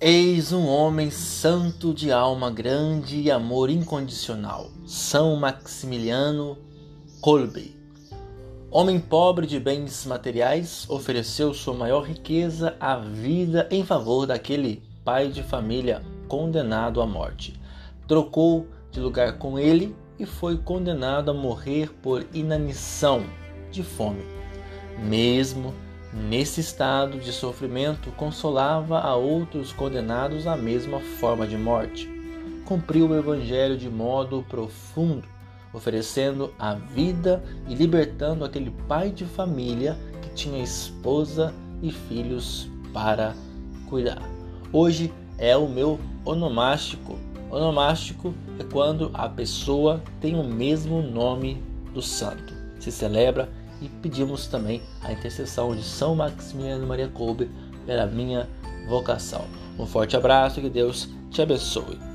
Eis um homem santo de alma grande e amor incondicional, São Maximiliano Kolbe. Homem pobre de bens materiais, ofereceu sua maior riqueza à vida em favor daquele pai de família condenado à morte. Trocou de lugar com ele e foi condenado a morrer por inanição de fome. Mesmo Nesse estado de sofrimento, consolava a outros condenados à mesma forma de morte. Cumpriu o Evangelho de modo profundo, oferecendo a vida e libertando aquele pai de família que tinha esposa e filhos para cuidar. Hoje é o meu onomástico. Onomástico é quando a pessoa tem o mesmo nome do santo. Se celebra e pedimos também a intercessão de São Maximiliano Maria Kolbe pela minha vocação. Um forte abraço e que Deus te abençoe.